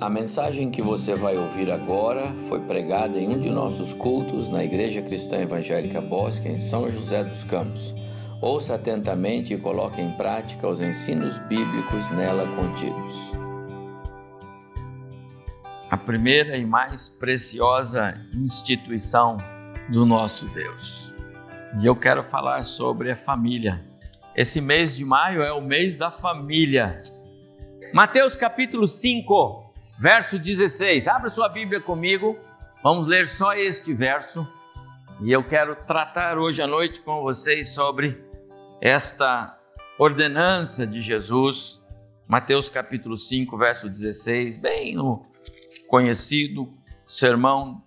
A mensagem que você vai ouvir agora foi pregada em um de nossos cultos na Igreja Cristã Evangélica Bosque, em São José dos Campos. Ouça atentamente e coloque em prática os ensinos bíblicos nela contidos. A primeira e mais preciosa instituição do nosso Deus. E eu quero falar sobre a família. Esse mês de maio é o mês da família. Mateus capítulo 5, verso 16. Abra sua Bíblia comigo, vamos ler só este verso. E eu quero tratar hoje à noite com vocês sobre esta ordenança de Jesus, Mateus capítulo 5, verso 16, bem no conhecido Sermão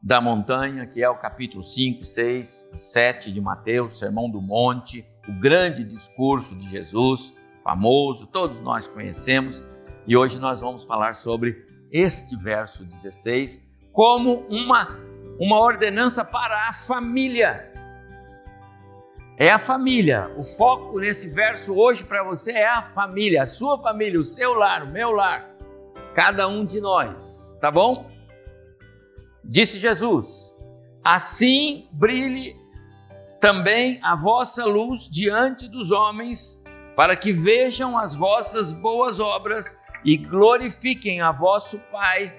da Montanha, que é o capítulo 5, 6 7 de Mateus, Sermão do Monte, o grande discurso de Jesus, famoso, todos nós conhecemos. E hoje nós vamos falar sobre este verso 16 como uma, uma ordenança para a família. É a família. O foco nesse verso hoje para você é a família, a sua família, o seu lar, o meu lar, cada um de nós, tá bom? Disse Jesus: Assim brilhe também a vossa luz diante dos homens, para que vejam as vossas boas obras e glorifiquem a vosso Pai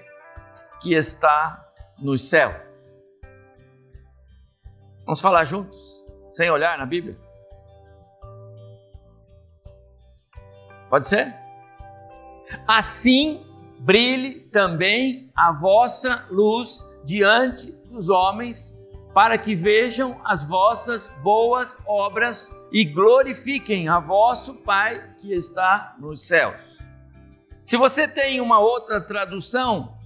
que está nos céus. Vamos falar juntos, sem olhar na Bíblia? Pode ser? Assim brilhe também a vossa luz diante dos homens, para que vejam as vossas boas obras e glorifiquem a vosso Pai que está nos céus. Se você tem uma outra tradução,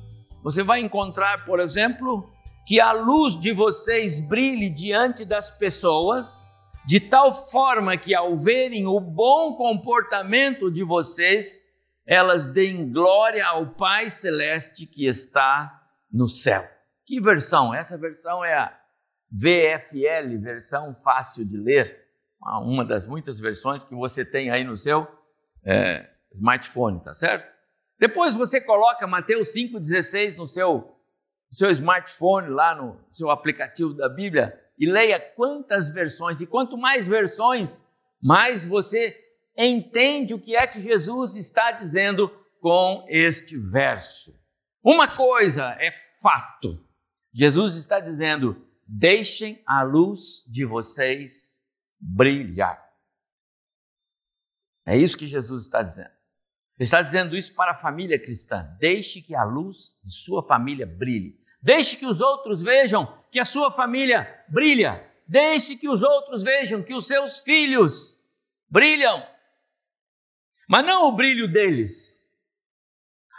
você vai encontrar, por exemplo, que a luz de vocês brilhe diante das pessoas, de tal forma que ao verem o bom comportamento de vocês, elas deem glória ao Pai Celeste que está no céu. Que versão? Essa versão é a VFL, versão fácil de ler, uma das muitas versões que você tem aí no seu é, smartphone, tá certo? Depois você coloca Mateus 5,16 no seu, no seu smartphone, lá no seu aplicativo da Bíblia, e leia quantas versões, e quanto mais versões, mais você entende o que é que Jesus está dizendo com este verso. Uma coisa é fato: Jesus está dizendo, deixem a luz de vocês brilhar. É isso que Jesus está dizendo. Ele está dizendo isso para a família cristã. Deixe que a luz de sua família brilhe. Deixe que os outros vejam que a sua família brilha. Deixe que os outros vejam que os seus filhos brilham. Mas não o brilho deles.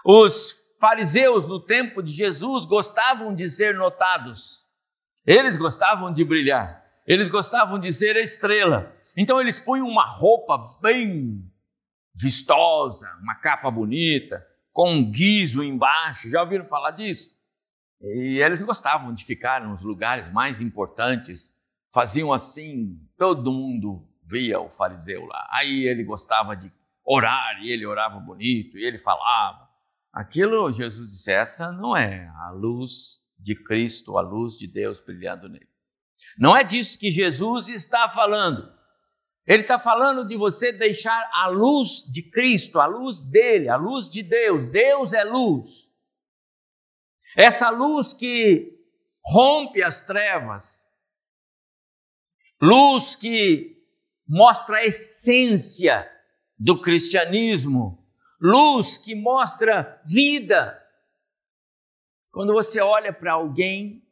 Os fariseus no tempo de Jesus gostavam de ser notados. Eles gostavam de brilhar. Eles gostavam de ser a estrela. Então eles punham uma roupa bem vistosa, uma capa bonita, com um guiso embaixo. Já ouviram falar disso? E eles gostavam de ficar nos lugares mais importantes, faziam assim, todo mundo via o fariseu lá. Aí ele gostava de orar, e ele orava bonito, e ele falava. Aquilo, Jesus disse, essa não é a luz de Cristo, a luz de Deus brilhando nele. Não é disso que Jesus está falando. Ele está falando de você deixar a luz de Cristo, a luz dele, a luz de Deus. Deus é luz. Essa luz que rompe as trevas, luz que mostra a essência do cristianismo, luz que mostra vida. Quando você olha para alguém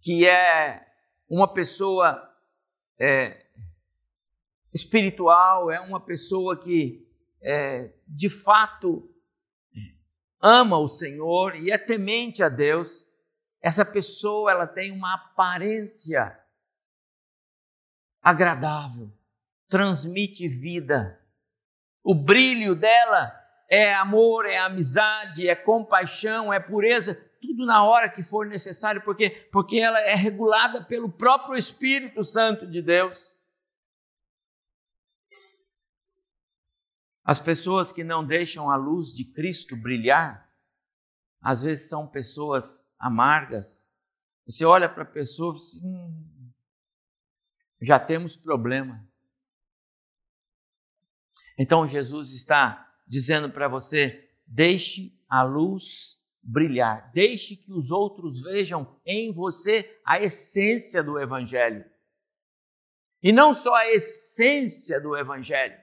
que é uma pessoa é, espiritual, é uma pessoa que é, de fato ama o Senhor e é temente a Deus, essa pessoa ela tem uma aparência agradável, transmite vida. O brilho dela é amor, é amizade, é compaixão, é pureza, tudo na hora que for necessário, porque porque ela é regulada pelo próprio Espírito Santo de Deus. As pessoas que não deixam a luz de Cristo brilhar às vezes são pessoas amargas. Você olha para a pessoa e diz, hum, já temos problema. Então Jesus está dizendo para você: deixe a luz brilhar, deixe que os outros vejam em você a essência do Evangelho. E não só a essência do Evangelho,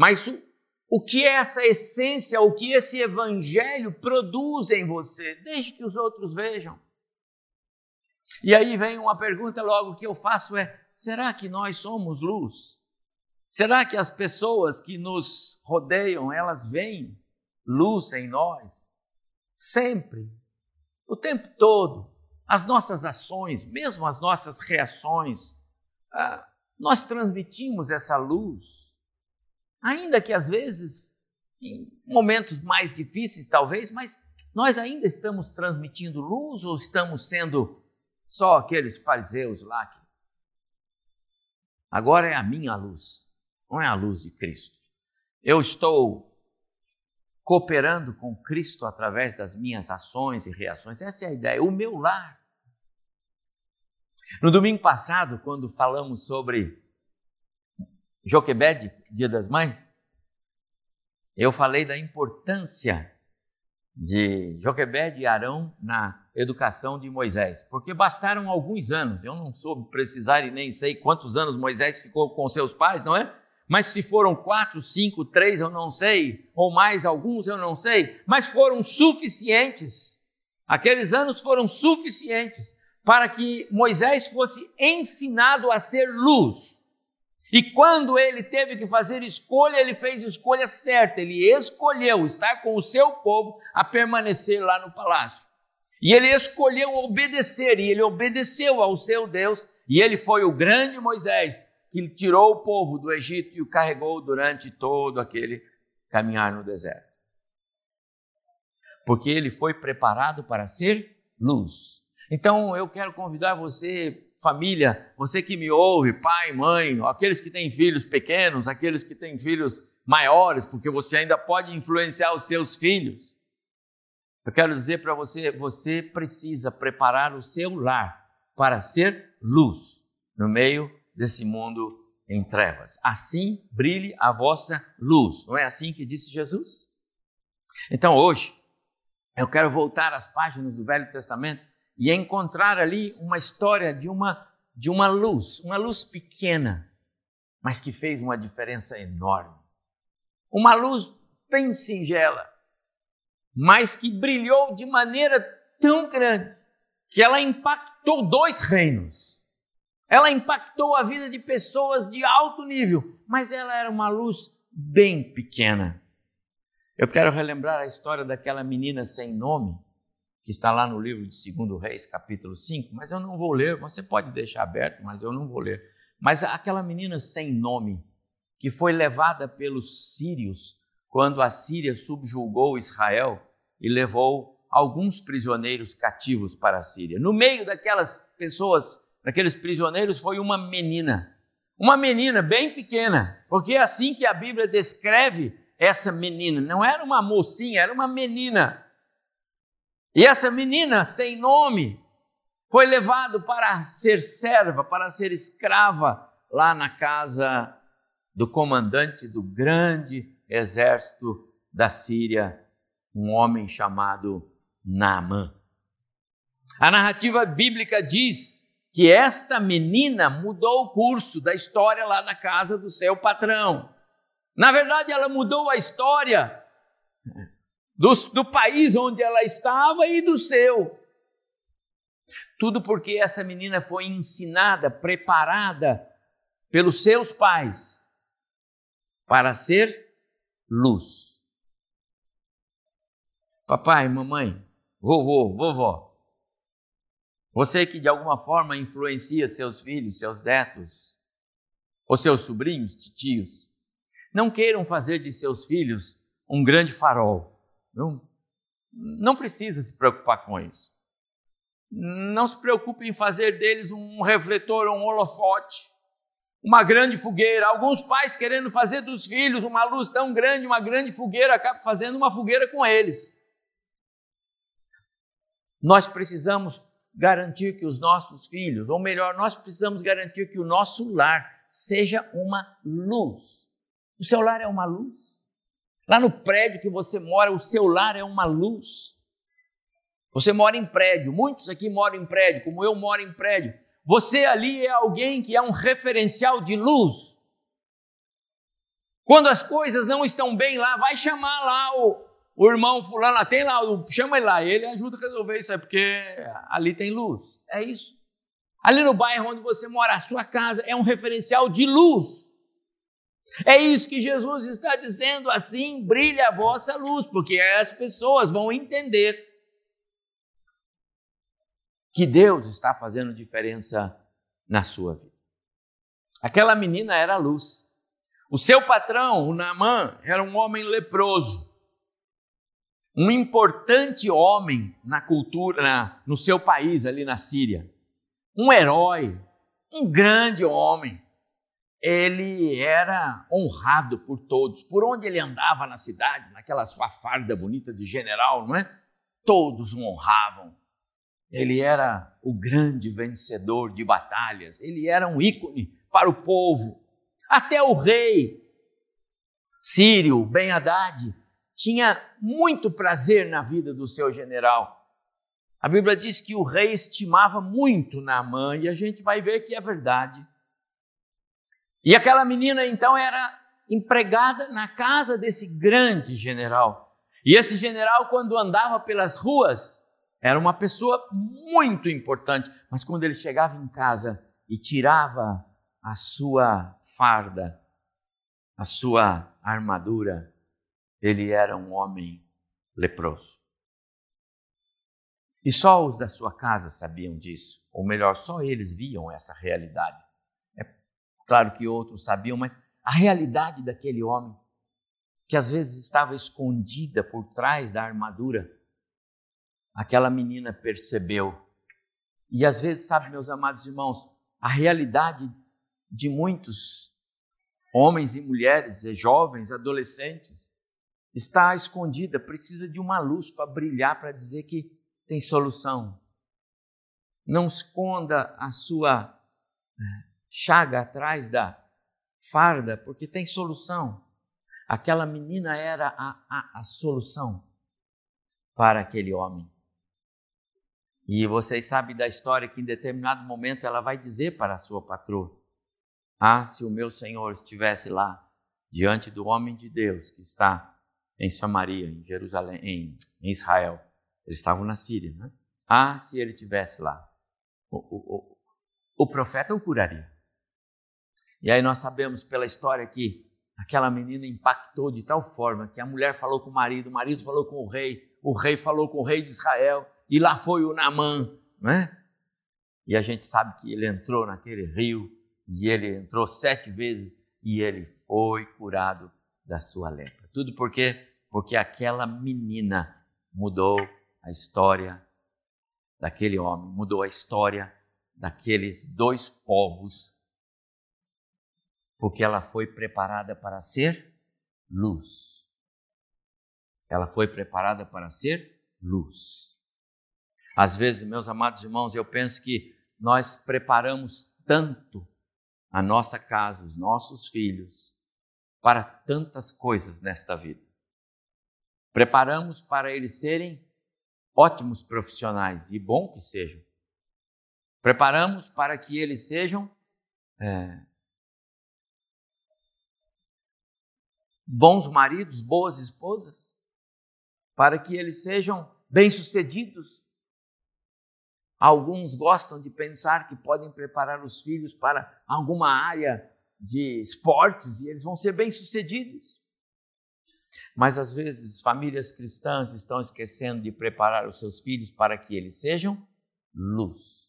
mas o, o que essa essência, o que esse Evangelho produz em você. Deixe que os outros vejam. E aí vem uma pergunta logo que eu faço é: será que nós somos luz? Será que as pessoas que nos rodeiam, elas veem luz em nós? Sempre, o tempo todo, as nossas ações, mesmo as nossas reações, ah, nós transmitimos essa luz, ainda que às vezes, em momentos mais difíceis talvez, mas nós ainda estamos transmitindo luz ou estamos sendo só aqueles fariseus lá que agora é a minha luz não é a luz de Cristo. Eu estou cooperando com Cristo através das minhas ações e reações. Essa é a ideia, o meu lar. No domingo passado, quando falamos sobre Joquebed, Dia das Mães, eu falei da importância de Joquebed e Arão na educação de Moisés, porque bastaram alguns anos, eu não soube precisar e nem sei quantos anos Moisés ficou com seus pais, não é? mas se foram quatro, cinco, três, eu não sei, ou mais alguns, eu não sei, mas foram suficientes. Aqueles anos foram suficientes para que Moisés fosse ensinado a ser luz. E quando ele teve que fazer escolha, ele fez escolha certa. Ele escolheu estar com o seu povo a permanecer lá no palácio. E ele escolheu obedecer, e ele obedeceu ao seu Deus, e ele foi o grande Moisés que tirou o povo do Egito e o carregou durante todo aquele caminhar no deserto. Porque ele foi preparado para ser luz. Então eu quero convidar você, família, você que me ouve, pai, mãe, aqueles que têm filhos pequenos, aqueles que têm filhos maiores, porque você ainda pode influenciar os seus filhos. Eu quero dizer para você, você precisa preparar o seu lar para ser luz no meio desse mundo em trevas. Assim brilhe a vossa luz. Não é assim que disse Jesus? Então hoje eu quero voltar às páginas do Velho Testamento e encontrar ali uma história de uma de uma luz, uma luz pequena, mas que fez uma diferença enorme. Uma luz bem singela, mas que brilhou de maneira tão grande que ela impactou dois reinos. Ela impactou a vida de pessoas de alto nível, mas ela era uma luz bem pequena. Eu quero relembrar a história daquela menina sem nome, que está lá no livro de 2 Reis, capítulo 5, mas eu não vou ler, você pode deixar aberto, mas eu não vou ler. Mas aquela menina sem nome, que foi levada pelos sírios quando a Síria subjugou Israel e levou alguns prisioneiros cativos para a Síria. No meio daquelas pessoas daqueles prisioneiros foi uma menina. Uma menina bem pequena, porque é assim que a Bíblia descreve essa menina. Não era uma mocinha, era uma menina. E essa menina, sem nome, foi levado para ser serva, para ser escrava lá na casa do comandante do grande exército da Síria, um homem chamado Naamã. A narrativa bíblica diz que esta menina mudou o curso da história lá da casa do seu patrão. Na verdade, ela mudou a história do, do país onde ela estava e do seu. Tudo porque essa menina foi ensinada, preparada pelos seus pais para ser luz. Papai, mamãe, vovô, vovó, você que de alguma forma influencia seus filhos, seus netos, ou seus sobrinhos, titios, não queiram fazer de seus filhos um grande farol. Não, não precisa se preocupar com isso. Não se preocupe em fazer deles um refletor, um holofote, uma grande fogueira. Alguns pais querendo fazer dos filhos uma luz tão grande, uma grande fogueira, acabam fazendo uma fogueira com eles. nós precisamos garantir que os nossos filhos, ou melhor, nós precisamos garantir que o nosso lar seja uma luz. O seu lar é uma luz. Lá no prédio que você mora, o seu lar é uma luz. Você mora em prédio, muitos aqui moram em prédio, como eu moro em prédio. Você ali é alguém que é um referencial de luz. Quando as coisas não estão bem lá, vai chamar lá o, o irmão fulano, tem lá, chama ele lá, ele ajuda a resolver isso porque ali tem luz. É isso. Ali no bairro onde você mora, a sua casa é um referencial de luz. É isso que Jesus está dizendo, assim brilha a vossa luz, porque as pessoas vão entender que Deus está fazendo diferença na sua vida. Aquela menina era a luz. O seu patrão, o Naamã, era um homem leproso. Um importante homem na cultura, na, no seu país, ali na Síria. Um herói, um grande homem. Ele era honrado por todos. Por onde ele andava na cidade, naquela sua farda bonita de general, não é? Todos o honravam ele era o grande vencedor de batalhas, ele era um ícone para o povo. Até o rei Sírio, Ben Haddad, tinha muito prazer na vida do seu general. A Bíblia diz que o rei estimava muito Naamã e a gente vai ver que é verdade. E aquela menina então era empregada na casa desse grande general. E esse general, quando andava pelas ruas, era uma pessoa muito importante, mas quando ele chegava em casa e tirava a sua farda, a sua armadura, ele era um homem leproso. E só os da sua casa sabiam disso, ou melhor, só eles viam essa realidade. Claro que outros sabiam, mas a realidade daquele homem, que às vezes estava escondida por trás da armadura, aquela menina percebeu. E às vezes, sabe, meus amados irmãos, a realidade de muitos homens e mulheres, jovens, adolescentes, está escondida, precisa de uma luz para brilhar, para dizer que tem solução. Não esconda a sua eh, chaga atrás da farda, porque tem solução. Aquela menina era a, a, a solução para aquele homem. E vocês sabem da história que em determinado momento ela vai dizer para a sua patroa: Ah, se o meu senhor estivesse lá, diante do homem de Deus que está em Samaria, em Jerusalém, em, em Israel. Eles estavam na Síria, né? Ah, se ele estivesse lá, o, o, o, o profeta o curaria. E aí nós sabemos pela história que aquela menina impactou de tal forma que a mulher falou com o marido, o marido falou com o rei, o rei falou com o rei de Israel, e lá foi o Namã, né? E a gente sabe que ele entrou naquele rio e ele entrou sete vezes e ele foi curado da sua lepra. Tudo por quê? Porque aquela menina mudou a história daquele homem, mudou a história daqueles dois povos, porque ela foi preparada para ser luz. Ela foi preparada para ser luz. Às vezes, meus amados irmãos, eu penso que nós preparamos tanto a nossa casa, os nossos filhos, para tantas coisas nesta vida. Preparamos para eles serem ótimos profissionais, e bom que sejam. Preparamos para que eles sejam é, bons maridos, boas esposas, para que eles sejam bem-sucedidos Alguns gostam de pensar que podem preparar os filhos para alguma área de esportes e eles vão ser bem-sucedidos. Mas às vezes famílias cristãs estão esquecendo de preparar os seus filhos para que eles sejam luz.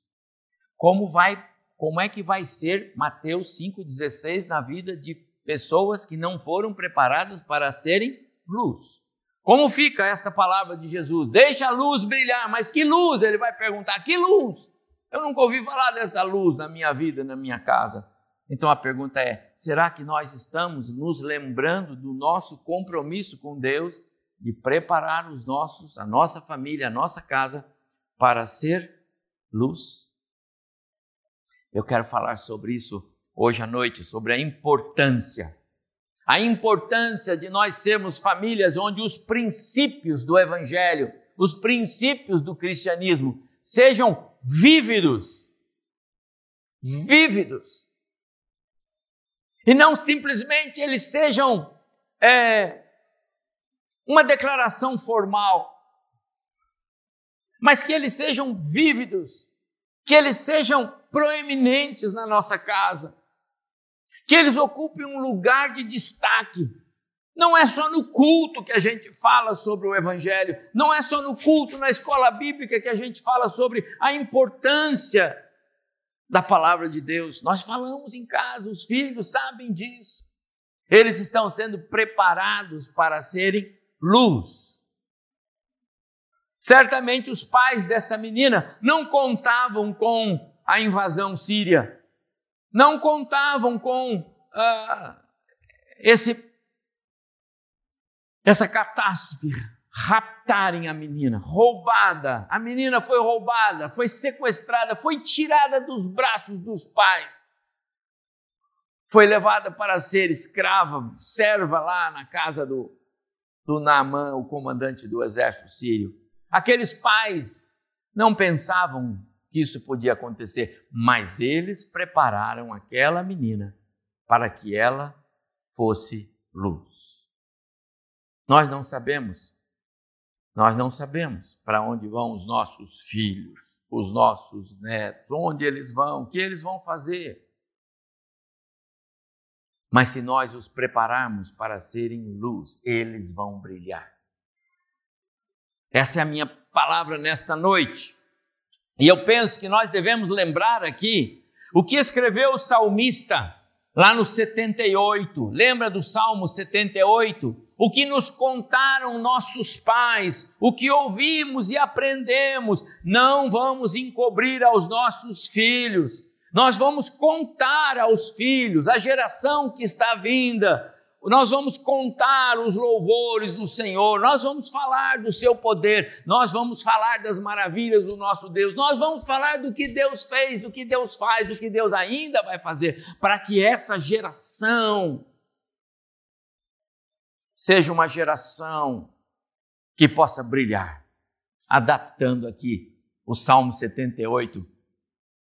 Como vai, como é que vai ser Mateus 5:16 na vida de pessoas que não foram preparadas para serem luz? Como fica esta palavra de Jesus? Deixa a luz brilhar, mas que luz? Ele vai perguntar: que luz? Eu nunca ouvi falar dessa luz na minha vida, na minha casa. Então a pergunta é: será que nós estamos nos lembrando do nosso compromisso com Deus de preparar os nossos, a nossa família, a nossa casa para ser luz. Eu quero falar sobre isso hoje à noite, sobre a importância, a importância de nós sermos famílias onde os princípios do Evangelho, os princípios do cristianismo sejam vívidos. Vívidos. E não simplesmente eles sejam é, uma declaração formal, mas que eles sejam vívidos, que eles sejam proeminentes na nossa casa, que eles ocupem um lugar de destaque. Não é só no culto que a gente fala sobre o Evangelho, não é só no culto, na escola bíblica que a gente fala sobre a importância da palavra de Deus. Nós falamos em casa, os filhos sabem disso. Eles estão sendo preparados para serem luz. Certamente os pais dessa menina não contavam com a invasão síria, não contavam com uh, esse, essa catástrofe, raptarem a menina, roubada. A menina foi roubada, foi sequestrada, foi tirada dos braços dos pais. Foi levada para ser escrava, serva lá na casa do, do o comandante do exército sírio. Aqueles pais não pensavam que isso podia acontecer, mas eles prepararam aquela menina para que ela fosse luz. Nós não sabemos, nós não sabemos para onde vão os nossos filhos, os nossos netos, onde eles vão, o que eles vão fazer. Mas se nós os prepararmos para serem luz, eles vão brilhar. Essa é a minha palavra nesta noite. E eu penso que nós devemos lembrar aqui o que escreveu o salmista lá no 78. Lembra do Salmo 78? O que nos contaram nossos pais, o que ouvimos e aprendemos, não vamos encobrir aos nossos filhos. Nós vamos contar aos filhos, à geração que está vinda, nós vamos contar os louvores do Senhor, nós vamos falar do seu poder, nós vamos falar das maravilhas do nosso Deus, nós vamos falar do que Deus fez, do que Deus faz, do que Deus ainda vai fazer, para que essa geração seja uma geração que possa brilhar, adaptando aqui o Salmo 78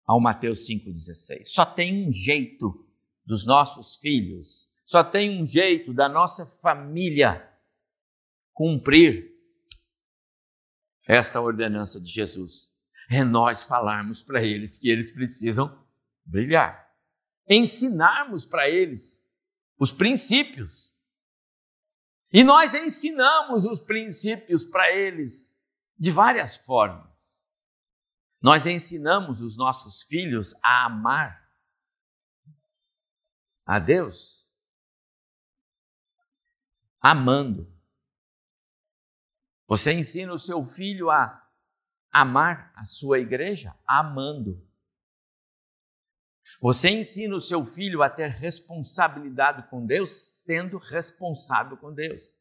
ao Mateus 5,16. Só tem um jeito dos nossos filhos só tem um jeito da nossa família cumprir esta ordenança de Jesus: é nós falarmos para eles que eles precisam brilhar, ensinarmos para eles os princípios. E nós ensinamos os princípios para eles de várias formas. Nós ensinamos os nossos filhos a amar a Deus amando. Você ensina o seu filho a amar a sua igreja amando. Você ensina o seu filho a ter responsabilidade com Deus sendo responsável com Deus.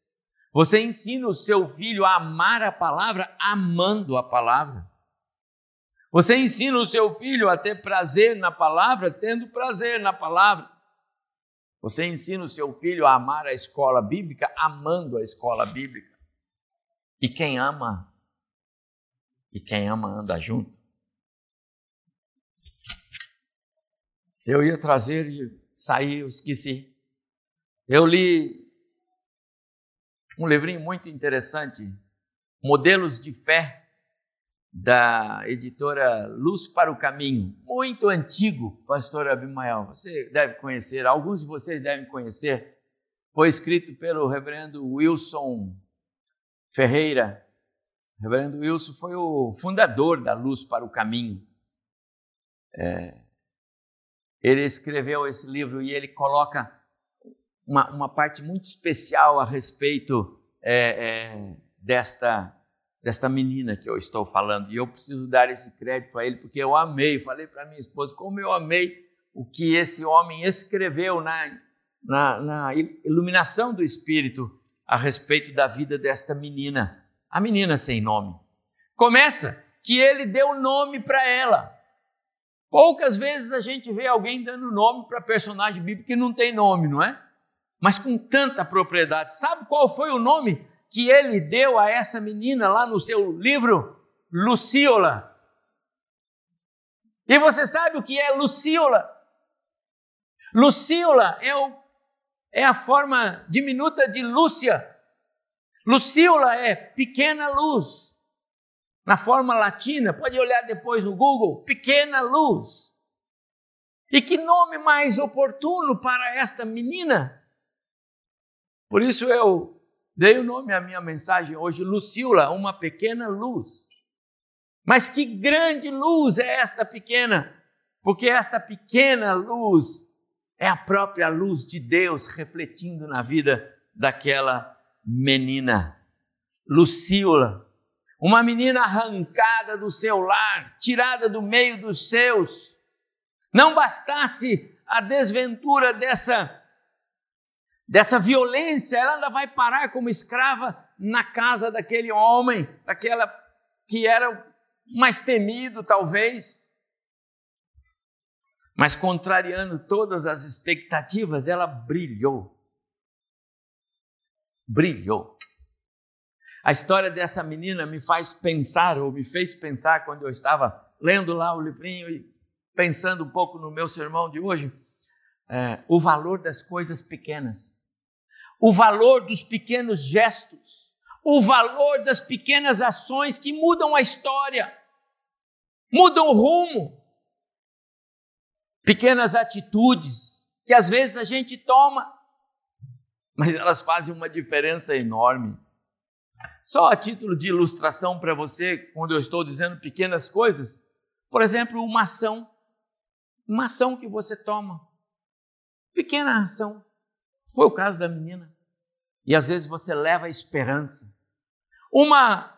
Você ensina o seu filho a amar a palavra amando a palavra. Você ensina o seu filho a ter prazer na palavra tendo prazer na palavra. Você ensina o seu filho a amar a escola bíblica amando a escola bíblica. E quem ama, e quem ama anda junto. Eu ia trazer e saí, eu esqueci. Eu li um livrinho muito interessante, Modelos de Fé, da editora Luz para o Caminho, muito antigo, pastor Abimael. Você deve conhecer, alguns de vocês devem conhecer. Foi escrito pelo reverendo Wilson Ferreira. O reverendo Wilson foi o fundador da Luz para o Caminho. É, ele escreveu esse livro e ele coloca uma, uma parte muito especial a respeito é, é, desta desta menina que eu estou falando. E eu preciso dar esse crédito a ele, porque eu amei, falei para minha esposa, como eu amei o que esse homem escreveu na, na, na iluminação do Espírito a respeito da vida desta menina, a menina sem nome. Começa que ele deu nome para ela. Poucas vezes a gente vê alguém dando nome para personagem bíblico que não tem nome, não é? Mas com tanta propriedade. Sabe qual foi o nome que ele deu a essa menina lá no seu livro? Luciola. E você sabe o que é Luciola? Luciola é, o, é a forma diminuta de Lúcia. Luciola é pequena luz. Na forma latina, pode olhar depois no Google, pequena luz. E que nome mais oportuno para esta menina? Por isso eu dei o nome à minha mensagem hoje, Luciola, uma pequena luz. Mas que grande luz é esta pequena? Porque esta pequena luz é a própria luz de Deus refletindo na vida daquela menina. Luciola, uma menina arrancada do seu lar, tirada do meio dos seus. Não bastasse a desventura dessa dessa violência, ela ainda vai parar como escrava na casa daquele homem, daquela que era mais temido, talvez. Mas contrariando todas as expectativas, ela brilhou. Brilhou. A história dessa menina me faz pensar, ou me fez pensar quando eu estava lendo lá o livrinho e pensando um pouco no meu sermão de hoje, é, o valor das coisas pequenas, o valor dos pequenos gestos, o valor das pequenas ações que mudam a história, mudam o rumo pequenas atitudes que às vezes a gente toma, mas elas fazem uma diferença enorme. Só a título de ilustração para você, quando eu estou dizendo pequenas coisas, por exemplo, uma ação, uma ação que você toma, pequena ação, foi o caso da menina, e às vezes você leva a esperança, uma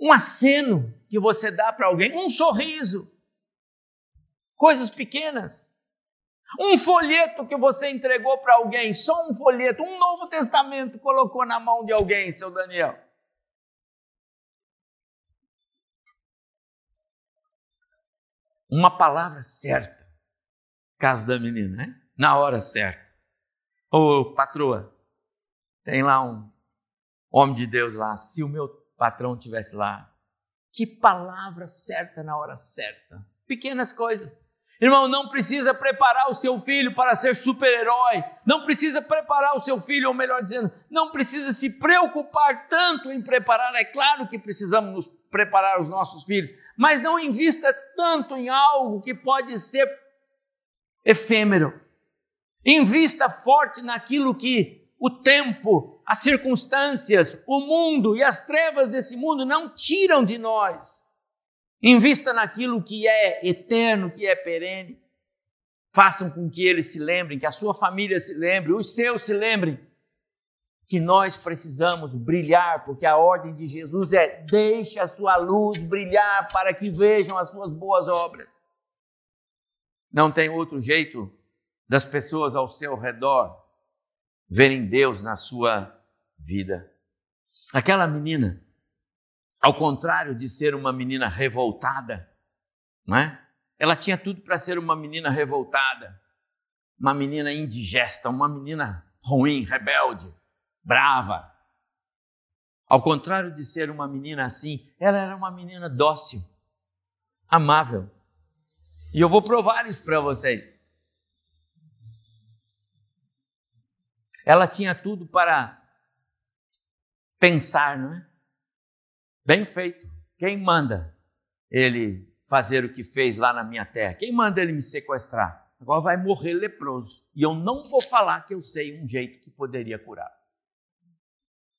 um aceno que você dá para alguém, um sorriso, coisas pequenas. Um folheto que você entregou para alguém, só um folheto, um Novo Testamento colocou na mão de alguém, seu Daniel. Uma palavra certa, caso da menina, né? Na hora certa. Ô patroa, tem lá um homem de Deus lá, se o meu patrão tivesse lá, que palavra certa na hora certa. Pequenas coisas. Irmão, não precisa preparar o seu filho para ser super-herói, não precisa preparar o seu filho, ou melhor dizendo, não precisa se preocupar tanto em preparar. É claro que precisamos nos preparar os nossos filhos, mas não invista tanto em algo que pode ser efêmero. Invista forte naquilo que o tempo, as circunstâncias, o mundo e as trevas desse mundo não tiram de nós. Invista naquilo que é eterno, que é perene. Façam com que eles se lembrem, que a sua família se lembre, os seus se lembrem, que nós precisamos brilhar, porque a ordem de Jesus é: deixe a sua luz brilhar para que vejam as suas boas obras. Não tem outro jeito das pessoas ao seu redor verem Deus na sua vida. Aquela menina ao contrário de ser uma menina revoltada, não é? Ela tinha tudo para ser uma menina revoltada, uma menina indigesta, uma menina ruim, rebelde, brava. Ao contrário de ser uma menina assim, ela era uma menina dócil, amável. E eu vou provar isso para vocês. Ela tinha tudo para pensar, não é? Bem feito. Quem manda ele fazer o que fez lá na minha terra? Quem manda ele me sequestrar? Agora vai morrer leproso. E eu não vou falar que eu sei um jeito que poderia curar.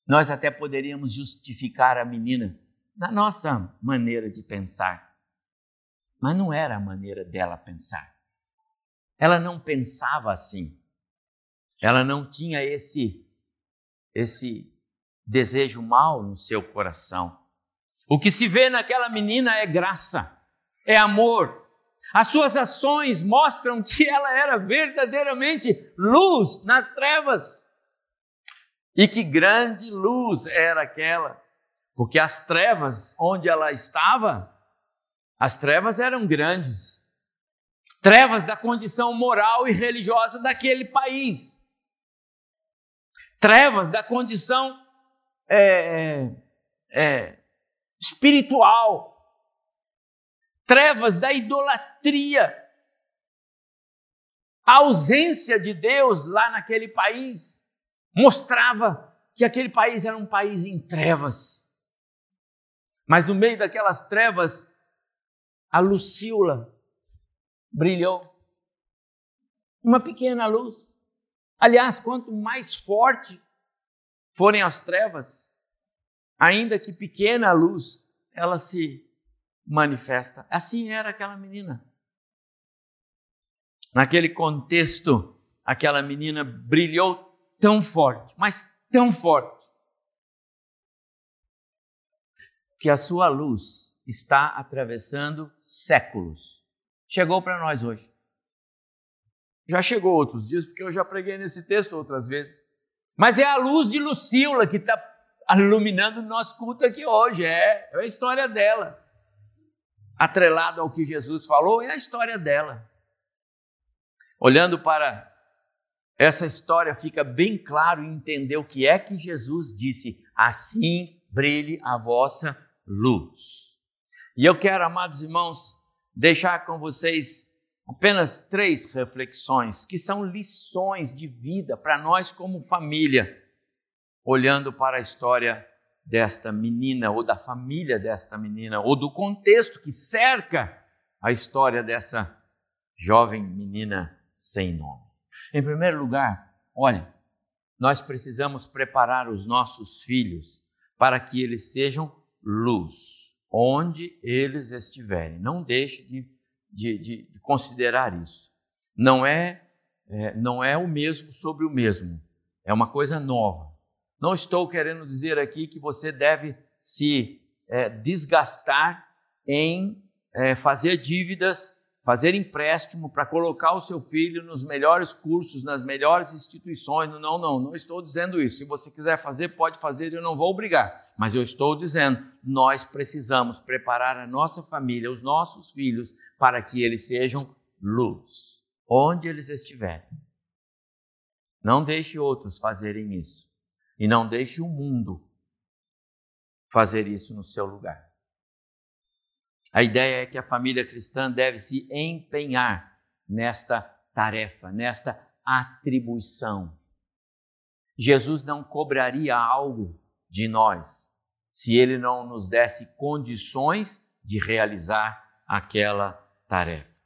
Nós até poderíamos justificar a menina na nossa maneira de pensar. Mas não era a maneira dela pensar. Ela não pensava assim. Ela não tinha esse esse desejo mal no seu coração. O que se vê naquela menina é graça, é amor. As suas ações mostram que ela era verdadeiramente luz nas trevas. E que grande luz era aquela, porque as trevas onde ela estava As trevas eram grandes. Trevas da condição moral e religiosa daquele país. Trevas da condição é, é, é espiritual. Trevas da idolatria. A ausência de Deus lá naquele país mostrava que aquele país era um país em trevas. Mas no meio daquelas trevas, a Lucila brilhou. Uma pequena luz. Aliás, quanto mais forte forem as trevas, ainda que pequena a luz, ela se manifesta. Assim era aquela menina. Naquele contexto, aquela menina brilhou tão forte, mas tão forte, que a sua luz está atravessando séculos. Chegou para nós hoje. Já chegou outros dias, porque eu já preguei nesse texto outras vezes. Mas é a luz de Lucila que está iluminando o nosso culto aqui hoje. É, é a história dela. Atrelado ao que Jesus falou, é a história dela. Olhando para essa história, fica bem claro entender o que é que Jesus disse: assim brilhe a vossa luz. E eu quero, amados irmãos, deixar com vocês apenas três reflexões que são lições de vida para nós como família, olhando para a história desta menina ou da família desta menina ou do contexto que cerca a história dessa jovem menina sem nome. Em primeiro lugar, olha, nós precisamos preparar os nossos filhos para que eles sejam luz, onde eles estiverem. Não deixe de, de, de, de considerar isso. Não é, é, não é o mesmo sobre o mesmo, é uma coisa nova. Não estou querendo dizer aqui que você deve se é, desgastar em é, fazer dívidas fazer empréstimo para colocar o seu filho nos melhores cursos, nas melhores instituições. Não, não, não estou dizendo isso. Se você quiser fazer, pode fazer, eu não vou obrigar. Mas eu estou dizendo, nós precisamos preparar a nossa família, os nossos filhos, para que eles sejam luz, onde eles estiverem. Não deixe outros fazerem isso. E não deixe o mundo fazer isso no seu lugar. A ideia é que a família cristã deve se empenhar nesta tarefa, nesta atribuição. Jesus não cobraria algo de nós se ele não nos desse condições de realizar aquela tarefa.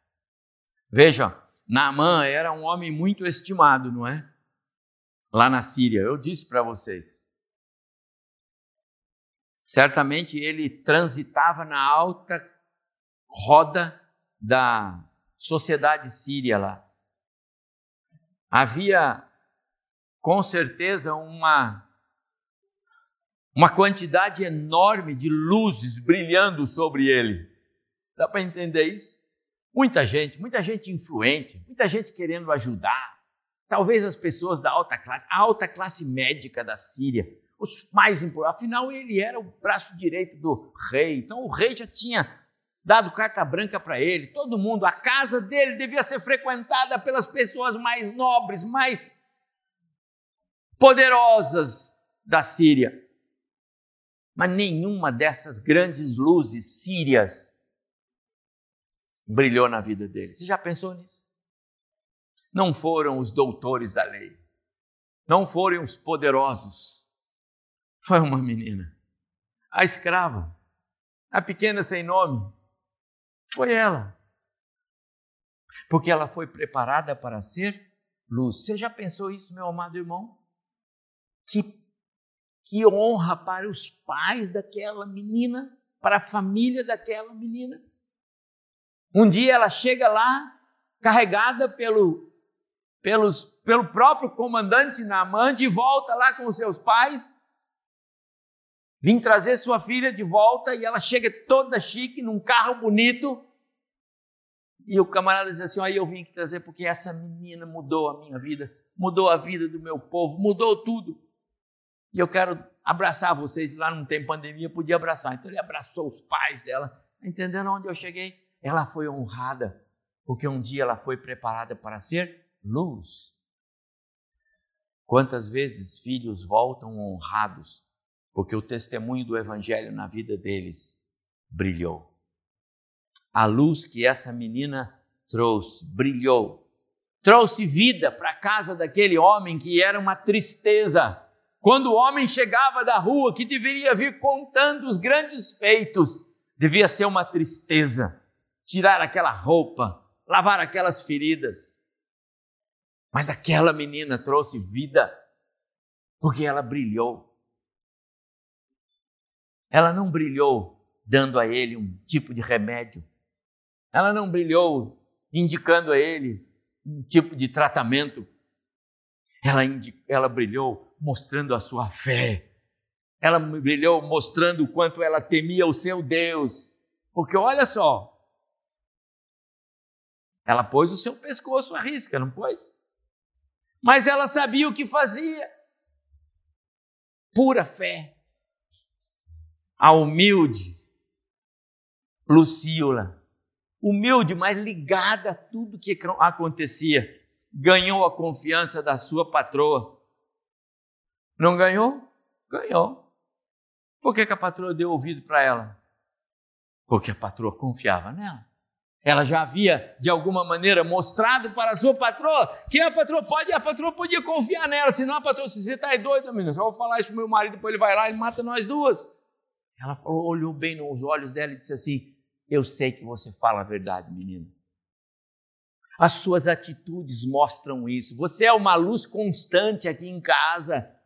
Veja, Naamã era um homem muito estimado, não é? Lá na Síria, eu disse para vocês. Certamente ele transitava na alta roda da sociedade síria lá. Havia com certeza uma uma quantidade enorme de luzes brilhando sobre ele. Dá para entender isso? Muita gente, muita gente influente, muita gente querendo ajudar. Talvez as pessoas da alta classe, a alta classe médica da Síria, os mais importantes. Afinal, ele era o braço direito do rei. Então, o rei já tinha dado carta branca para ele, todo mundo, a casa dele devia ser frequentada pelas pessoas mais nobres, mais poderosas da Síria. Mas nenhuma dessas grandes luzes sírias brilhou na vida dele. Você já pensou nisso? Não foram os doutores da lei, não foram os poderosos. Foi uma menina, a escrava, a pequena sem nome, foi ela. Porque ela foi preparada para ser luz. Você já pensou isso, meu amado irmão? Que, que honra para os pais daquela menina, para a família daquela menina. Um dia ela chega lá, carregada pelo, pelos, pelo próprio comandante Naaman, de volta lá com seus pais, Vim trazer sua filha de volta e ela chega toda chique, num carro bonito. E o camarada diz assim: aí eu vim aqui trazer porque essa menina mudou a minha vida, mudou a vida do meu povo, mudou tudo. E eu quero abraçar vocês. Lá não tem pandemia, podia abraçar. Então ele abraçou os pais dela, entendendo onde eu cheguei? Ela foi honrada, porque um dia ela foi preparada para ser luz. Quantas vezes filhos voltam honrados, porque o testemunho do Evangelho na vida deles brilhou. A luz que essa menina trouxe brilhou, trouxe vida para a casa daquele homem que era uma tristeza. Quando o homem chegava da rua, que deveria vir contando os grandes feitos, devia ser uma tristeza. Tirar aquela roupa, lavar aquelas feridas. Mas aquela menina trouxe vida, porque ela brilhou. Ela não brilhou dando a ele um tipo de remédio. Ela não brilhou indicando a ele um tipo de tratamento. Ela, ela brilhou mostrando a sua fé. Ela brilhou mostrando o quanto ela temia o seu Deus. Porque olha só, ela pôs o seu pescoço à risca, não pôs? Mas ela sabia o que fazia. Pura fé. A humilde Lucila humilde, mas ligada a tudo que acontecia. Ganhou a confiança da sua patroa. Não ganhou? Ganhou. Por que, que a patroa deu ouvido para ela? Porque a patroa confiava nela. Ela já havia, de alguma maneira, mostrado para a sua patroa que a patroa pode, a patroa podia confiar nela, senão a patroa, se você está doida, menina, só vou falar isso para meu marido, depois ele vai lá e mata nós duas. Ela olhou bem nos olhos dela e disse assim: eu sei que você fala a verdade, menino. As suas atitudes mostram isso. Você é uma luz constante aqui em casa.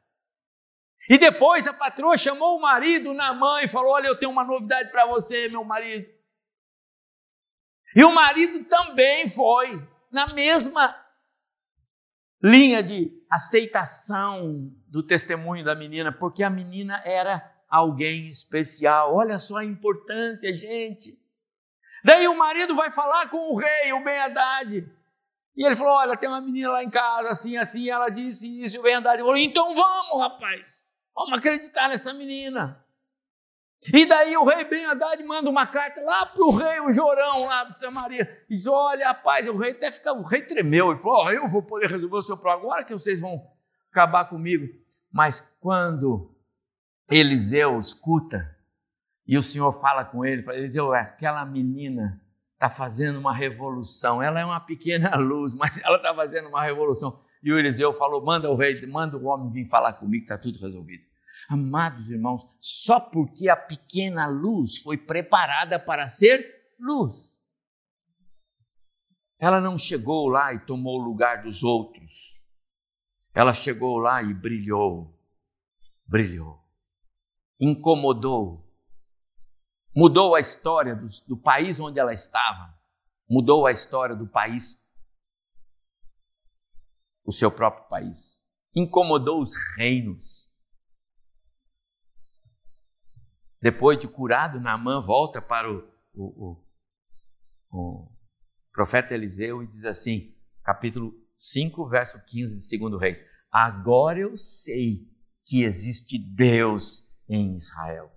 E depois a patroa chamou o marido na mão e falou: Olha, eu tenho uma novidade para você, meu marido. E o marido também foi na mesma linha de aceitação do testemunho da menina, porque a menina era alguém especial. Olha só a importância, gente. Daí o marido vai falar com o rei, o Ben Haddad. E ele falou: Olha, tem uma menina lá em casa, assim, assim, ela disse isso. E o Ben Haddad falou: Então vamos, rapaz, vamos acreditar nessa menina. E daí o rei Ben Haddad manda uma carta lá para o rei, o Jorão, lá de Samaria. Diz: Olha, rapaz, o rei até fica, o rei tremeu. Ele falou: oh, Eu vou poder resolver o seu problema agora que vocês vão acabar comigo. Mas quando Eliseu escuta e o Senhor fala com ele, fala, Eliseu, aquela menina está fazendo uma revolução. Ela é uma pequena luz, mas ela está fazendo uma revolução. E o Eliseu falou: manda o rei, manda o homem vir falar comigo, está tudo resolvido. Amados irmãos, só porque a pequena luz foi preparada para ser luz. Ela não chegou lá e tomou o lugar dos outros. Ela chegou lá e brilhou, brilhou, incomodou, mudou a história do, do país onde ela estava, mudou a história do país, o seu próprio país, incomodou os reinos. Depois de curado, Naamã volta para o, o, o, o profeta Eliseu e diz assim, capítulo 5, verso 15 de 2 Reis: Agora eu sei que existe Deus em Israel.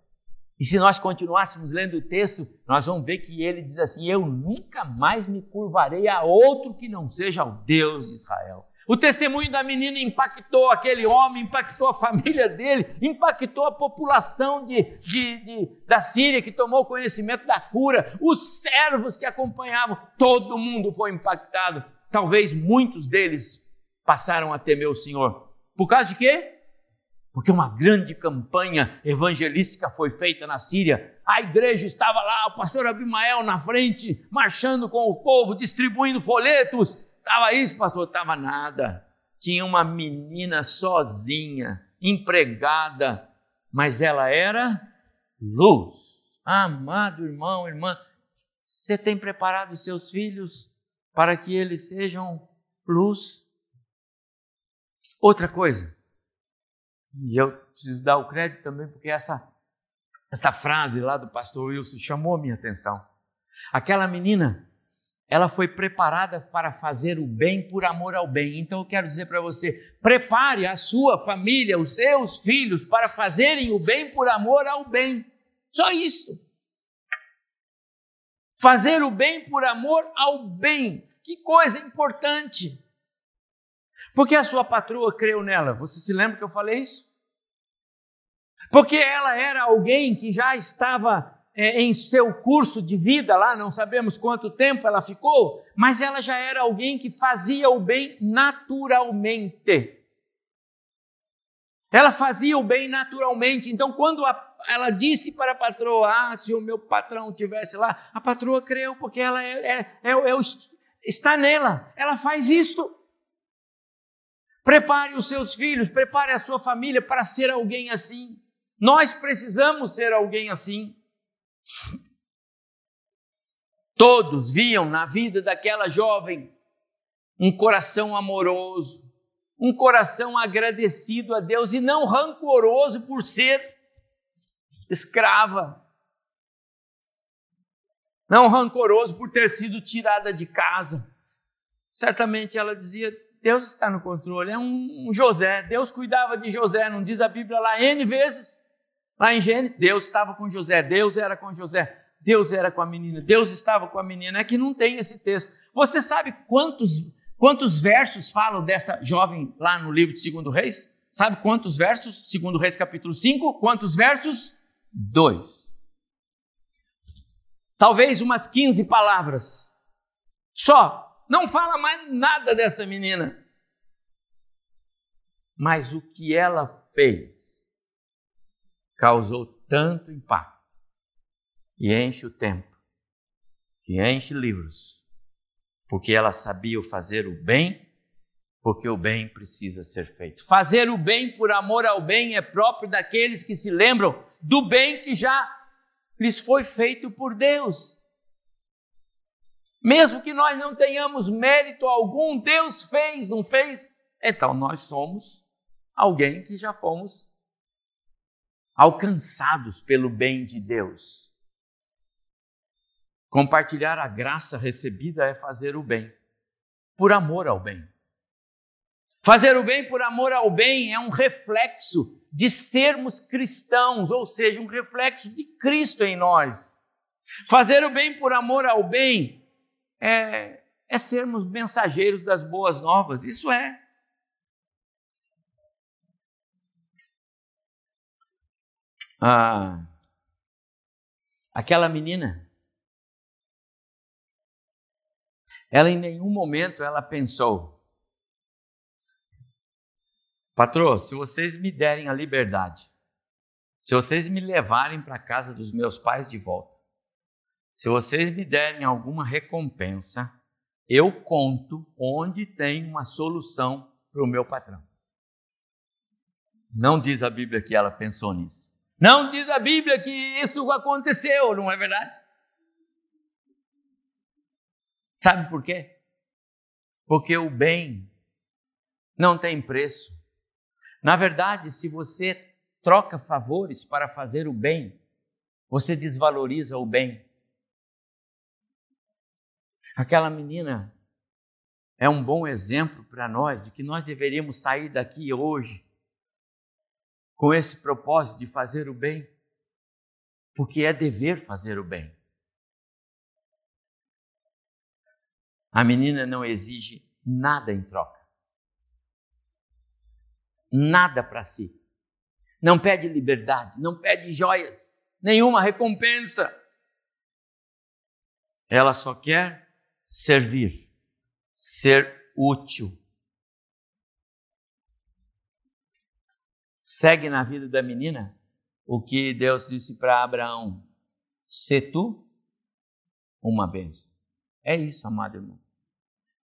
E se nós continuássemos lendo o texto, nós vamos ver que ele diz assim: Eu nunca mais me curvarei a outro que não seja o Deus de Israel. O testemunho da menina impactou aquele homem, impactou a família dele, impactou a população de, de, de, da Síria que tomou conhecimento da cura, os servos que acompanhavam, todo mundo foi impactado. Talvez muitos deles passaram a temer o Senhor. Por causa de quê? Porque uma grande campanha evangelística foi feita na Síria. A igreja estava lá, o pastor Abimael na frente, marchando com o povo, distribuindo folhetos. Estava isso, pastor? Estava nada. Tinha uma menina sozinha, empregada, mas ela era luz. Amado irmão, irmã, você tem preparado seus filhos para que eles sejam luz? Outra coisa, e eu preciso dar o crédito também, porque essa, essa frase lá do pastor Wilson chamou a minha atenção. Aquela menina, ela foi preparada para fazer o bem por amor ao bem. Então eu quero dizer para você: prepare a sua família, os seus filhos, para fazerem o bem por amor ao bem. Só isso. Fazer o bem por amor ao bem. Que coisa importante. Porque a sua patroa creu nela. Você se lembra que eu falei isso? Porque ela era alguém que já estava é, em seu curso de vida lá, não sabemos quanto tempo ela ficou, mas ela já era alguém que fazia o bem naturalmente. Ela fazia o bem naturalmente. Então, quando a, ela disse para a patroa: Ah, se o meu patrão tivesse lá, a patroa creu, porque ela é, é, é, é está nela. Ela faz isto. Prepare os seus filhos, prepare a sua família para ser alguém assim. Nós precisamos ser alguém assim. Todos viam na vida daquela jovem um coração amoroso, um coração agradecido a Deus e não rancoroso por ser escrava. Não rancoroso por ter sido tirada de casa. Certamente ela dizia: Deus está no controle. É um, José. Deus cuidava de José. Não diz a Bíblia lá N vezes? Lá em Gênesis, Deus estava com José. Deus era com José. Deus era com a menina. Deus estava com a menina. É que não tem esse texto. Você sabe quantos Quantos versos falam dessa jovem lá no livro de Segundo Reis? Sabe quantos versos? Segundo Reis capítulo 5, quantos versos? Dois. Talvez umas 15 palavras. Só. Não fala mais nada dessa menina. Mas o que ela fez causou tanto impacto que enche o tempo, que enche livros, porque ela sabia fazer o bem, porque o bem precisa ser feito. Fazer o bem por amor ao bem é próprio daqueles que se lembram do bem que já lhes foi feito por Deus. Mesmo que nós não tenhamos mérito algum, Deus fez, não fez? Então nós somos alguém que já fomos alcançados pelo bem de Deus. Compartilhar a graça recebida é fazer o bem, por amor ao bem. Fazer o bem por amor ao bem é um reflexo de sermos cristãos, ou seja, um reflexo de Cristo em nós. Fazer o bem por amor ao bem é, é sermos mensageiros das boas novas, isso é. Ah, aquela menina Ela em nenhum momento ela pensou, patrão, se vocês me derem a liberdade, se vocês me levarem para a casa dos meus pais de volta, se vocês me derem alguma recompensa, eu conto onde tem uma solução para o meu patrão. Não diz a Bíblia que ela pensou nisso. Não diz a Bíblia que isso aconteceu, não é verdade? Sabe por quê? Porque o bem não tem preço. Na verdade, se você troca favores para fazer o bem, você desvaloriza o bem. Aquela menina é um bom exemplo para nós de que nós deveríamos sair daqui hoje com esse propósito de fazer o bem, porque é dever fazer o bem. A menina não exige nada em troca. Nada para si. Não pede liberdade, não pede joias, nenhuma recompensa. Ela só quer servir, ser útil. Segue na vida da menina o que Deus disse para Abraão: se tu uma bênção. É isso, amado irmão.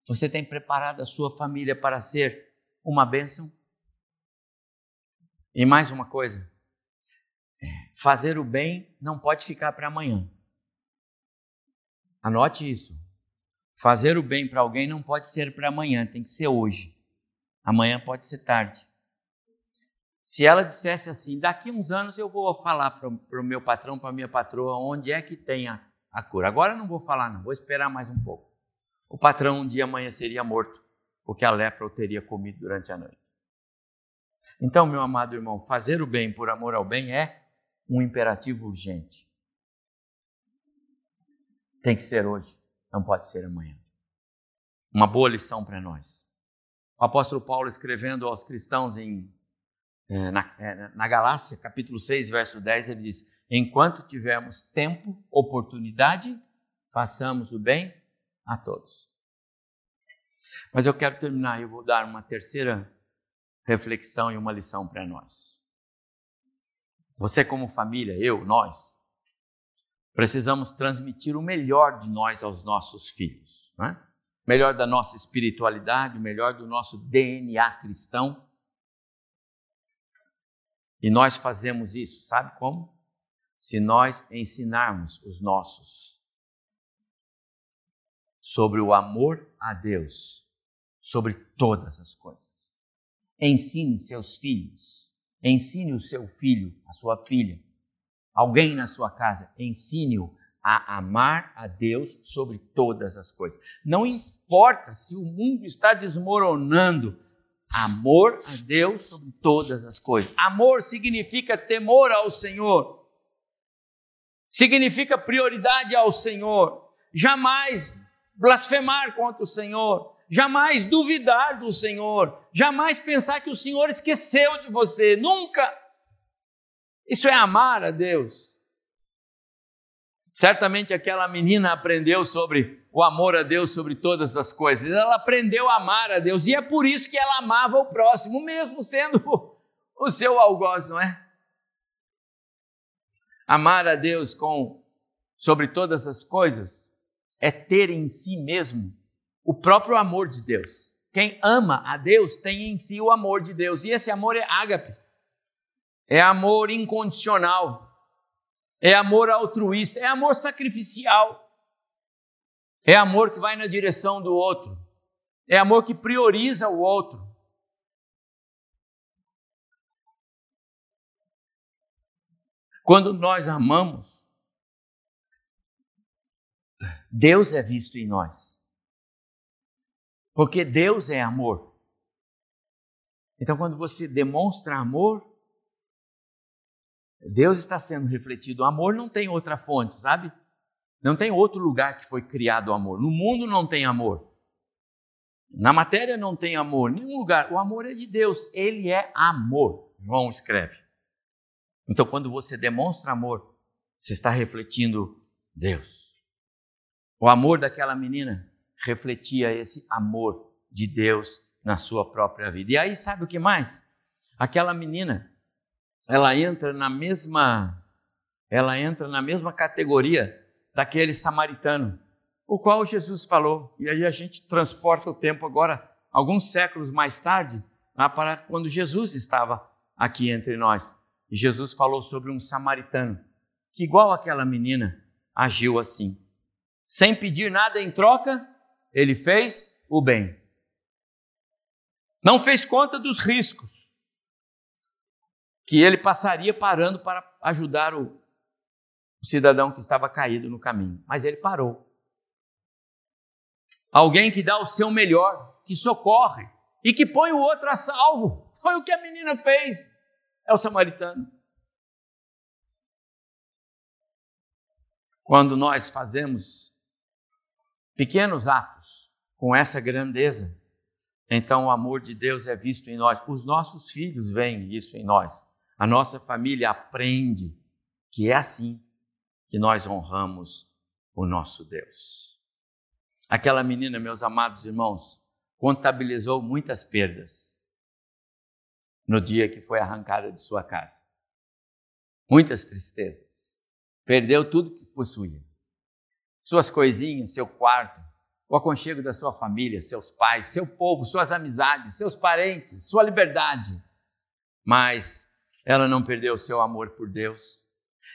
Você tem preparado a sua família para ser uma bênção? E mais uma coisa: fazer o bem não pode ficar para amanhã. Anote isso. Fazer o bem para alguém não pode ser para amanhã, tem que ser hoje. Amanhã pode ser tarde. Se ela dissesse assim, daqui uns anos eu vou falar para o meu patrão, para a minha patroa, onde é que tem a, a cura. Agora não vou falar, não, vou esperar mais um pouco o patrão um dia amanheceria morto, porque a lepra o teria comido durante a noite. Então, meu amado irmão, fazer o bem por amor ao bem é um imperativo urgente. tem que ser hoje, não pode ser amanhã. Uma boa lição para nós. O apóstolo Paulo escrevendo aos cristãos em, eh, na, eh, na Galácia, capítulo 6, verso 10, ele diz: Enquanto tivermos tempo, oportunidade, façamos o bem a todos. Mas eu quero terminar, eu vou dar uma terceira reflexão e uma lição para nós. Você, como família, eu, nós, precisamos transmitir o melhor de nós aos nossos filhos. Não é? melhor da nossa espiritualidade, o melhor do nosso DNA cristão. E nós fazemos isso, sabe como? Se nós ensinarmos os nossos sobre o amor a Deus, sobre todas as coisas. Ensine seus filhos, ensine o seu filho, a sua filha, alguém na sua casa, ensine-o a amar a Deus sobre todas as coisas. Não importa se o mundo está desmoronando, amor a Deus sobre todas as coisas. Amor significa temor ao Senhor, significa prioridade ao Senhor, jamais blasfemar contra o Senhor, jamais duvidar do Senhor, jamais pensar que o Senhor esqueceu de você, nunca. Isso é amar a Deus. Certamente aquela menina aprendeu sobre o amor a Deus sobre todas as coisas. Ela aprendeu a amar a Deus e é por isso que ela amava o próximo, mesmo sendo o seu algoz, não é? Amar a Deus com sobre todas as coisas é ter em si mesmo o próprio amor de Deus. Quem ama a Deus tem em si o amor de Deus, e esse amor é ágape. É amor incondicional é amor altruísta, é amor sacrificial, é amor que vai na direção do outro, é amor que prioriza o outro. Quando nós amamos, Deus é visto em nós. Porque Deus é amor. Então, quando você demonstra amor, Deus está sendo refletido. O amor não tem outra fonte, sabe? Não tem outro lugar que foi criado o amor. No mundo não tem amor. Na matéria não tem amor, nenhum lugar. O amor é de Deus, ele é amor. João escreve. Então, quando você demonstra amor, você está refletindo Deus. O amor daquela menina refletia esse amor de Deus na sua própria vida. E aí, sabe o que mais? Aquela menina ela entra na mesma ela entra na mesma categoria daquele samaritano, o qual Jesus falou. E aí a gente transporta o tempo agora alguns séculos mais tarde, lá para quando Jesus estava aqui entre nós. E Jesus falou sobre um samaritano que igual aquela menina agiu assim. Sem pedir nada em troca, ele fez o bem. Não fez conta dos riscos que ele passaria parando para ajudar o, cidadão que estava caído no caminho. Mas ele parou. Alguém que dá o seu melhor, que socorre e que põe o outro a salvo. Foi o que a menina fez. É o samaritano. Quando nós fazemos pequenos atos com essa grandeza, então o amor de Deus é visto em nós. Os nossos filhos veem isso em nós a nossa família aprende que é assim que nós honramos o nosso Deus. Aquela menina, meus amados irmãos, contabilizou muitas perdas no dia que foi arrancada de sua casa. Muitas tristezas. Perdeu tudo que possuía. Suas coisinhas, seu quarto, o aconchego da sua família, seus pais, seu povo, suas amizades, seus parentes, sua liberdade. Mas ela não perdeu o seu amor por Deus,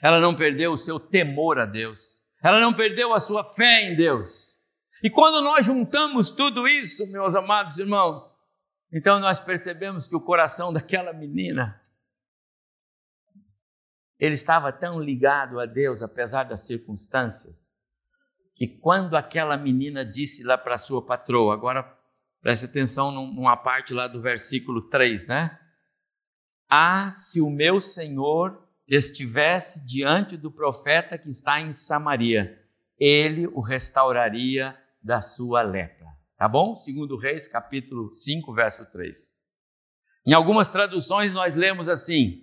ela não perdeu o seu temor a Deus, ela não perdeu a sua fé em Deus. E quando nós juntamos tudo isso, meus amados irmãos, então nós percebemos que o coração daquela menina ele estava tão ligado a Deus, apesar das circunstâncias, que quando aquela menina disse lá para sua patroa, agora preste atenção numa parte lá do versículo 3, né? Ah, se o meu Senhor estivesse diante do profeta que está em Samaria, ele o restauraria da sua lepra. Tá bom? Segundo Reis, capítulo 5, verso 3. Em algumas traduções nós lemos assim: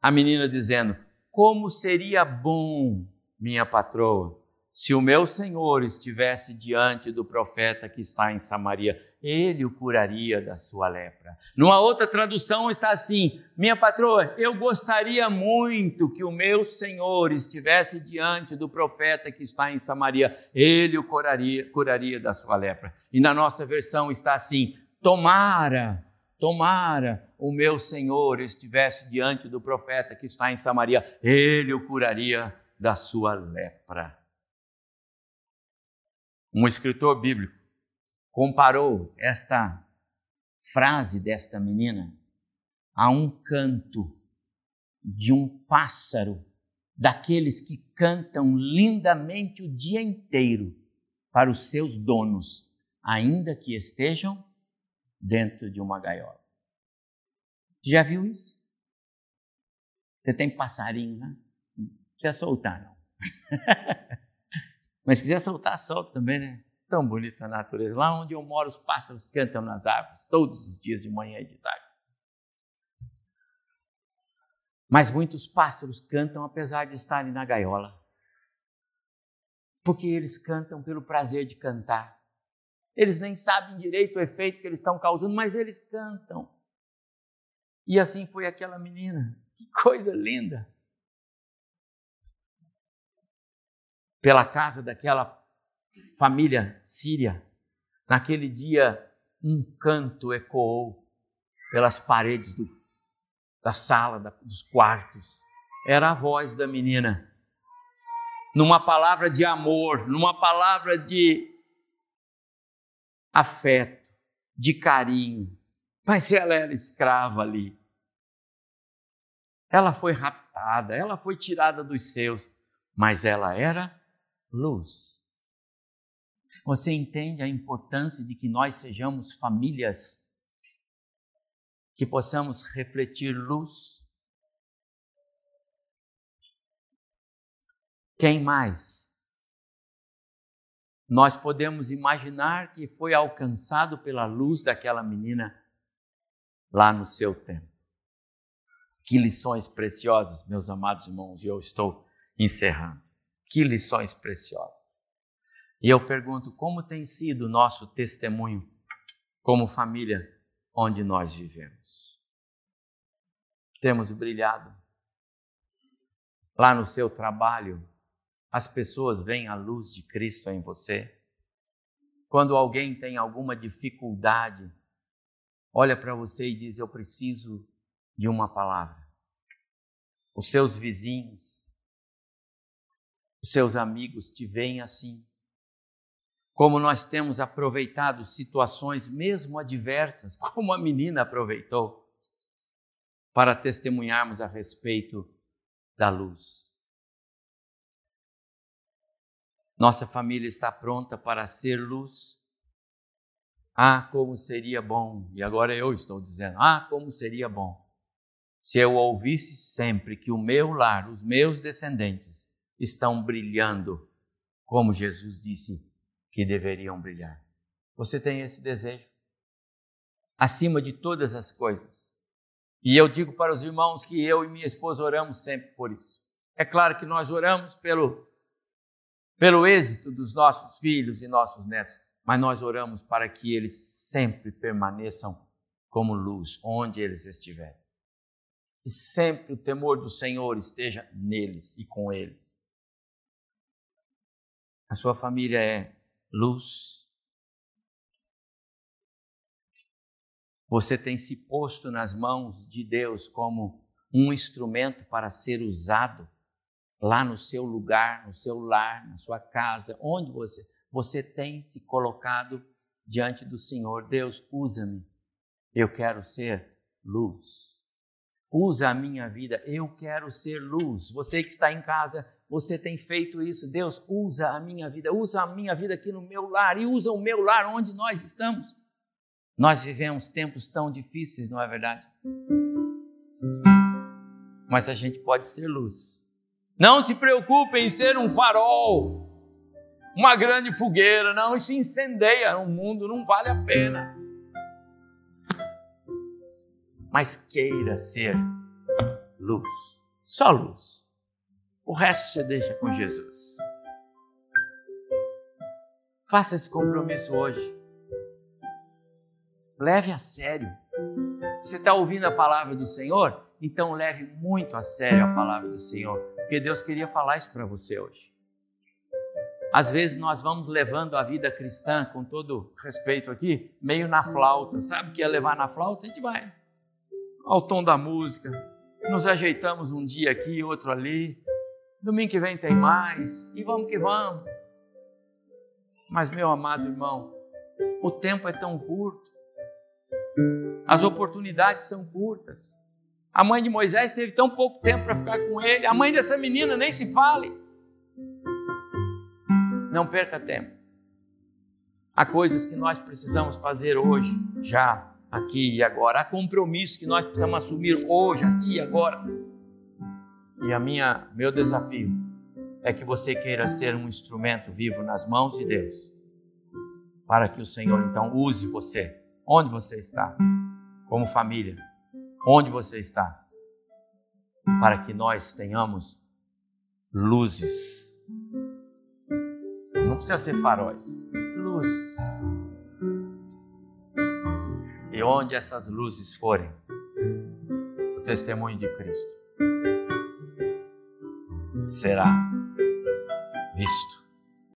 a menina dizendo: Como seria bom, minha patroa, se o meu senhor estivesse diante do profeta que está em Samaria, ele o curaria da sua lepra. Numa outra tradução está assim: Minha patroa, eu gostaria muito que o meu senhor estivesse diante do profeta que está em Samaria, ele o curaria, curaria da sua lepra. E na nossa versão está assim: Tomara, tomara o meu senhor estivesse diante do profeta que está em Samaria, ele o curaria da sua lepra. Um escritor bíblico comparou esta frase desta menina a um canto de um pássaro, daqueles que cantam lindamente o dia inteiro para os seus donos, ainda que estejam dentro de uma gaiola. Já viu isso? Você tem passarinho, né? Não precisa soltar, não. Mas se quiser soltar, solta também, né? Tão bonita a natureza. Lá onde eu moro, os pássaros cantam nas árvores, todos os dias, de manhã e de tarde. Mas muitos pássaros cantam apesar de estarem na gaiola. Porque eles cantam pelo prazer de cantar. Eles nem sabem direito o efeito que eles estão causando, mas eles cantam. E assim foi aquela menina. Que coisa linda! Pela casa daquela família síria, naquele dia um canto ecoou pelas paredes do, da sala, da, dos quartos. Era a voz da menina. Numa palavra de amor, numa palavra de afeto, de carinho. Mas ela era escrava ali. Ela foi raptada, ela foi tirada dos seus, mas ela era luz. Você entende a importância de que nós sejamos famílias que possamos refletir luz? Quem mais? Nós podemos imaginar que foi alcançado pela luz daquela menina lá no seu tempo. Que lições preciosas, meus amados irmãos, e eu estou encerrando. Que lições preciosas. E eu pergunto como tem sido o nosso testemunho como família onde nós vivemos. Temos brilhado. Lá no seu trabalho, as pessoas veem a luz de Cristo em você. Quando alguém tem alguma dificuldade, olha para você e diz: Eu preciso de uma palavra. Os seus vizinhos, os seus amigos te veem assim como nós temos aproveitado situações mesmo adversas, como a menina aproveitou, para testemunharmos a respeito da luz. Nossa família está pronta para ser luz. Ah, como seria bom, e agora eu estou dizendo, ah, como seria bom se eu ouvisse sempre que o meu lar, os meus descendentes, estão brilhando, como Jesus disse, que deveriam brilhar. Você tem esse desejo? Acima de todas as coisas. E eu digo para os irmãos que eu e minha esposa oramos sempre por isso. É claro que nós oramos pelo, pelo êxito dos nossos filhos e nossos netos, mas nós oramos para que eles sempre permaneçam como luz onde eles estiverem. Que sempre o temor do Senhor esteja neles e com eles. A sua família é luz. Você tem se posto nas mãos de Deus como um instrumento para ser usado lá no seu lugar, no seu lar, na sua casa, onde você você tem se colocado diante do Senhor. Deus, usa-me. Eu quero ser luz. Usa a minha vida. Eu quero ser luz. Você que está em casa, você tem feito isso. Deus, usa a minha vida, usa a minha vida aqui no meu lar e usa o meu lar onde nós estamos. Nós vivemos tempos tão difíceis, não é verdade? Mas a gente pode ser luz. Não se preocupe em ser um farol. uma grande fogueira. Não, isso incendeia o mundo, não vale a pena. Mas queira ser luz, só luz. O resto você deixa com Jesus. Faça esse compromisso hoje. Leve a sério. Você está ouvindo a palavra do Senhor? Então leve muito a sério a palavra do Senhor, porque Deus queria falar isso para você hoje. Às vezes nós vamos levando a vida cristã, com todo respeito aqui, meio na flauta. Sabe o que é levar na flauta? A gente vai ao tom da música, nos ajeitamos um dia aqui, outro ali. Domingo que vem tem mais e vamos que vamos. Mas, meu amado irmão, o tempo é tão curto, as oportunidades são curtas. A mãe de Moisés teve tão pouco tempo para ficar com ele, a mãe dessa menina nem se fale. Não perca tempo. Há coisas que nós precisamos fazer hoje, já, aqui e agora. Há compromissos que nós precisamos assumir hoje, aqui e agora. E a minha, meu desafio é que você queira ser um instrumento vivo nas mãos de Deus, para que o Senhor então use você, onde você está, como família, onde você está, para que nós tenhamos luzes precisa ser faróis, luzes. E onde essas luzes forem, o testemunho de Cristo será visto.